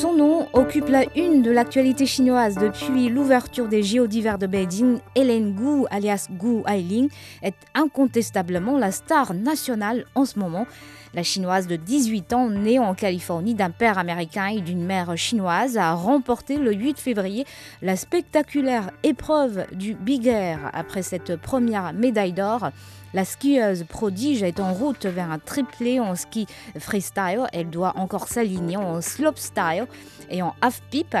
Son nom occupe la une de l'actualité chinoise depuis l'ouverture des JO d'hiver de Beijing. Hélène Gu, alias Gu Ailing, est incontestablement la star nationale en ce moment. La chinoise de 18 ans, née en Californie d'un père américain et d'une mère chinoise, a remporté le 8 février la spectaculaire épreuve du Big Air. Après cette première médaille d'or, la skieuse prodige est en route vers un triplé en ski freestyle. Elle doit encore s'aligner en slopestyle et en half-pipe.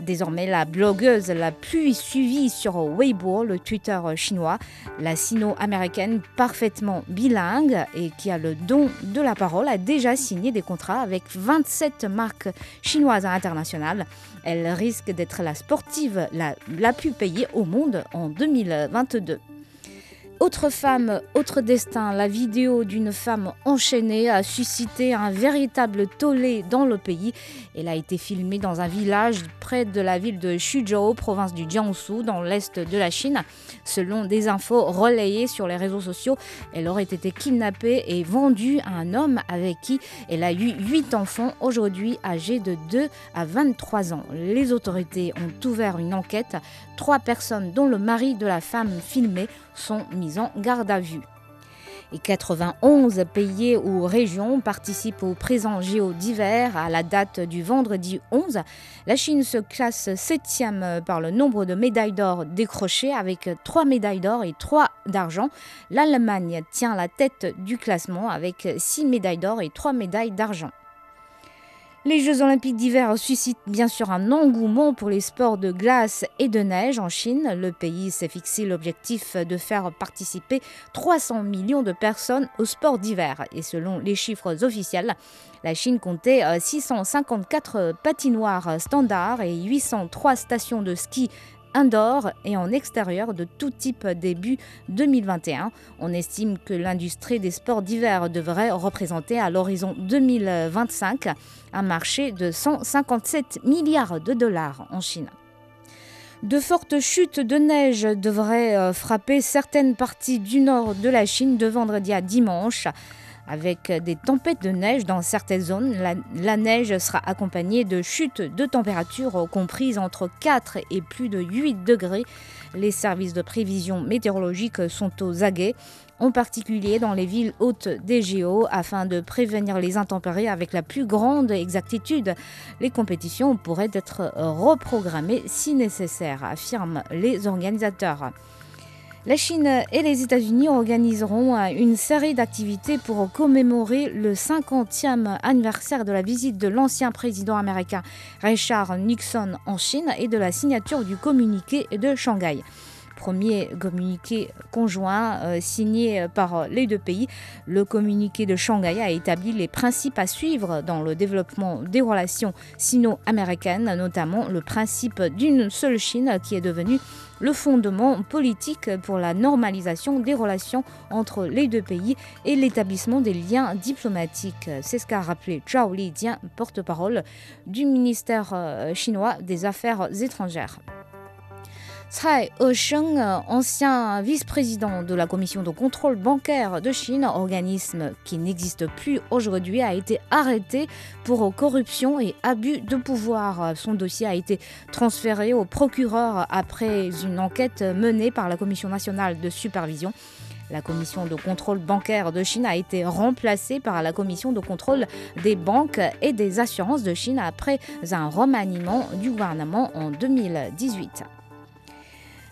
Désormais, la blogueuse la plus suivie sur Weibo, le Twitter chinois, la sino-américaine parfaitement bilingue et qui a le don de la parole, a déjà signé des contrats avec 27 marques chinoises internationales. Elle risque d'être la sportive la, la plus payée au monde en 2022. Autre femme, autre destin, la vidéo d'une femme enchaînée a suscité un véritable tollé dans le pays. Elle a été filmée dans un village près de la ville de Xuzhou, province du Jiangsu, dans l'est de la Chine. Selon des infos relayées sur les réseaux sociaux, elle aurait été kidnappée et vendue à un homme avec qui elle a eu 8 enfants, aujourd'hui âgés de 2 à 23 ans. Les autorités ont ouvert une enquête. Trois personnes, dont le mari de la femme filmée, sont mises en garde à vue. Et 91 pays ou régions participent au présent JO d'hiver à la date du vendredi 11. La Chine se classe septième par le nombre de médailles d'or décrochées avec 3 médailles d'or et 3 d'argent. L'Allemagne tient la tête du classement avec 6 médailles d'or et 3 médailles d'argent. Les Jeux olympiques d'hiver suscitent bien sûr un engouement pour les sports de glace et de neige en Chine. Le pays s'est fixé l'objectif de faire participer 300 millions de personnes aux sports d'hiver. Et selon les chiffres officiels, la Chine comptait 654 patinoires standards et 803 stations de ski indoor et en extérieur de tout type début 2021. On estime que l'industrie des sports d'hiver devrait représenter à l'horizon 2025 un marché de 157 milliards de dollars en Chine. De fortes chutes de neige devraient frapper certaines parties du nord de la Chine de vendredi à dimanche. Avec des tempêtes de neige dans certaines zones, la, neige sera accompagnée de chutes de température comprises entre 4 et plus de 8 degrés. Les services de prévision météorologique sont aux aguets, en particulier dans les villes hautes des géos, afin de prévenir les intempéries avec la plus grande exactitude. Les compétitions pourraient être reprogrammées si nécessaire, affirment les organisateurs. La Chine et les États-Unis organiseront une série d'activités pour commémorer le 50e anniversaire de la visite de l'ancien président américain Richard Nixon en Chine et de la signature du communiqué de Shanghai premier communiqué conjoint euh, signé par les deux pays. Le communiqué de Shanghai a établi les principes à suivre dans le développement des relations sino-américaines, notamment le principe d'une seule Chine qui est devenu le fondement politique pour la normalisation des relations entre les deux pays et l'établissement des liens diplomatiques. C'est ce qu'a rappelé Zhao Lijian, porte-parole du ministère chinois des Affaires étrangères. Tsai He-sheng, ancien vice-président de la commission de contrôle bancaire de Chine, organisme qui n'existe plus aujourd'hui, a été arrêté pour corruption et abus de pouvoir. Son dossier a été transféré au procureur après une enquête menée par la Commission nationale de supervision. La commission de contrôle bancaire de Chine a été remplacée par la commission de contrôle des banques et des assurances de Chine après un remaniement du gouvernement en 2018.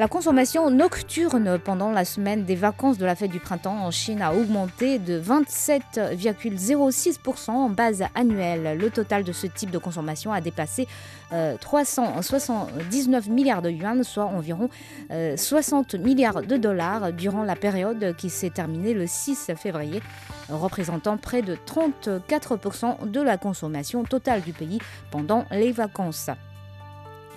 La consommation nocturne pendant la semaine des vacances de la fête du printemps en Chine a augmenté de 27,06% en base annuelle. Le total de ce type de consommation a dépassé euh, 379 milliards de yuan, soit environ euh, 60 milliards de dollars durant la période qui s'est terminée le 6 février, représentant près de 34% de la consommation totale du pays pendant les vacances.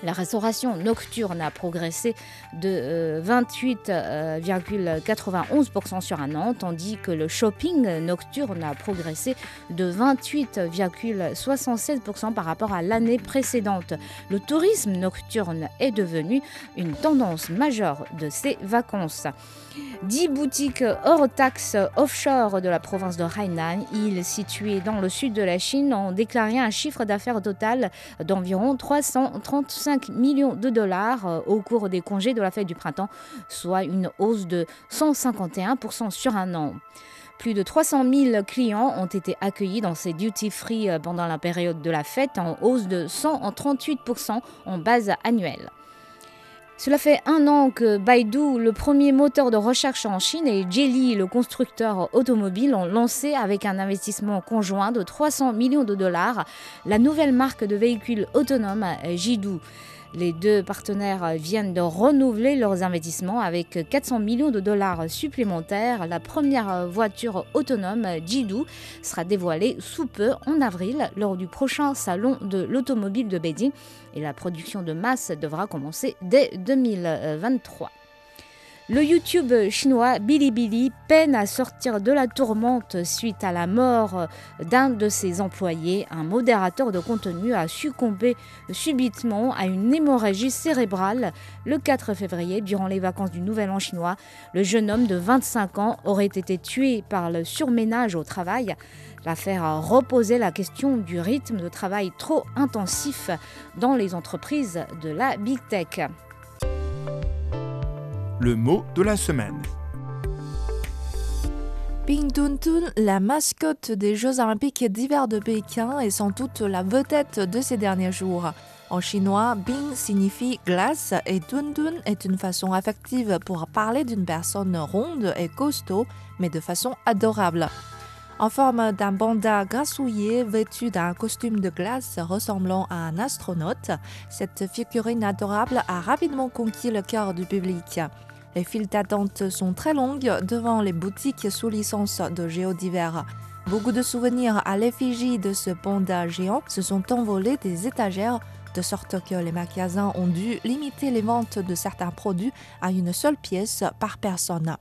La restauration nocturne a progressé de 28,91% sur un an, tandis que le shopping nocturne a progressé de 28,67% par rapport à l'année précédente. Le tourisme nocturne est devenu une tendance majeure de ces vacances. 10 boutiques hors taxe offshore de la province de Hainan, île située dans le sud de la Chine, ont déclaré un chiffre d'affaires total d'environ 335 millions de dollars euh, au cours des congés de la fête du printemps, soit une hausse de 151% sur un an. Plus de 300 000 clients ont été accueillis dans ces duty-free euh, pendant la période de la fête, en hausse de 138% en base annuelle. Cela fait un an que Baidu, le premier moteur de recherche en Chine, et Geely, le constructeur automobile, ont lancé avec un investissement conjoint de 300 millions de dollars la nouvelle marque de véhicules autonomes Jidu. Les deux partenaires viennent de renouveler leurs investissements avec 400 millions de dollars supplémentaires. La première voiture autonome Jidu sera dévoilée sous peu en avril lors du prochain salon de l'automobile de Beijing et la production de masse devra commencer dès 2023. Le YouTube chinois Bilibili peine à sortir de la tourmente suite à la mort d'un de ses employés. Un modérateur de contenu a succombé subitement à une hémorragie cérébrale le 4 février durant les vacances du Nouvel An chinois. Le jeune homme de 25 ans aurait été tué par le surménage au travail. L'affaire a reposé la question du rythme de travail trop intensif dans les entreprises de la Big Tech le mot de la semaine. Bing Tuntun, la mascotte des Jeux olympiques d'hiver de Pékin, est sans doute la vedette de ces derniers jours. En chinois, Bing signifie glace et Tuntun est une façon affective pour parler d'une personne ronde et costaud, mais de façon adorable. En forme d'un panda grassouillé vêtu d'un costume de glace ressemblant à un astronaute, cette figurine adorable a rapidement conquis le cœur du public. Les files d'attente sont très longues devant les boutiques sous licence de Géodivers. Beaucoup de souvenirs à l'effigie de ce panda géant se sont envolés des étagères, de sorte que les magasins ont dû limiter les ventes de certains produits à une seule pièce par personne.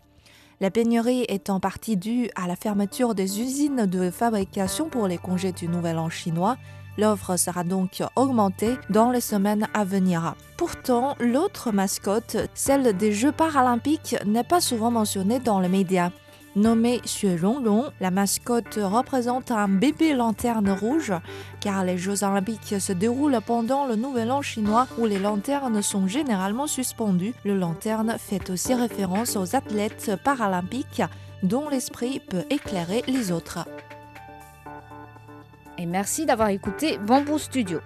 La pénurie est en partie due à la fermeture des usines de fabrication pour les congés du Nouvel An chinois L'offre sera donc augmentée dans les semaines à venir. Pourtant, l'autre mascotte, celle des Jeux paralympiques, n'est pas souvent mentionnée dans les médias. Nommée Xue Longlong, la mascotte représente un bébé lanterne rouge, car les Jeux olympiques se déroulent pendant le Nouvel An chinois où les lanternes sont généralement suspendues. Le lanterne fait aussi référence aux athlètes paralympiques dont l'esprit peut éclairer les autres et merci d'avoir écouté Bamboo Studio.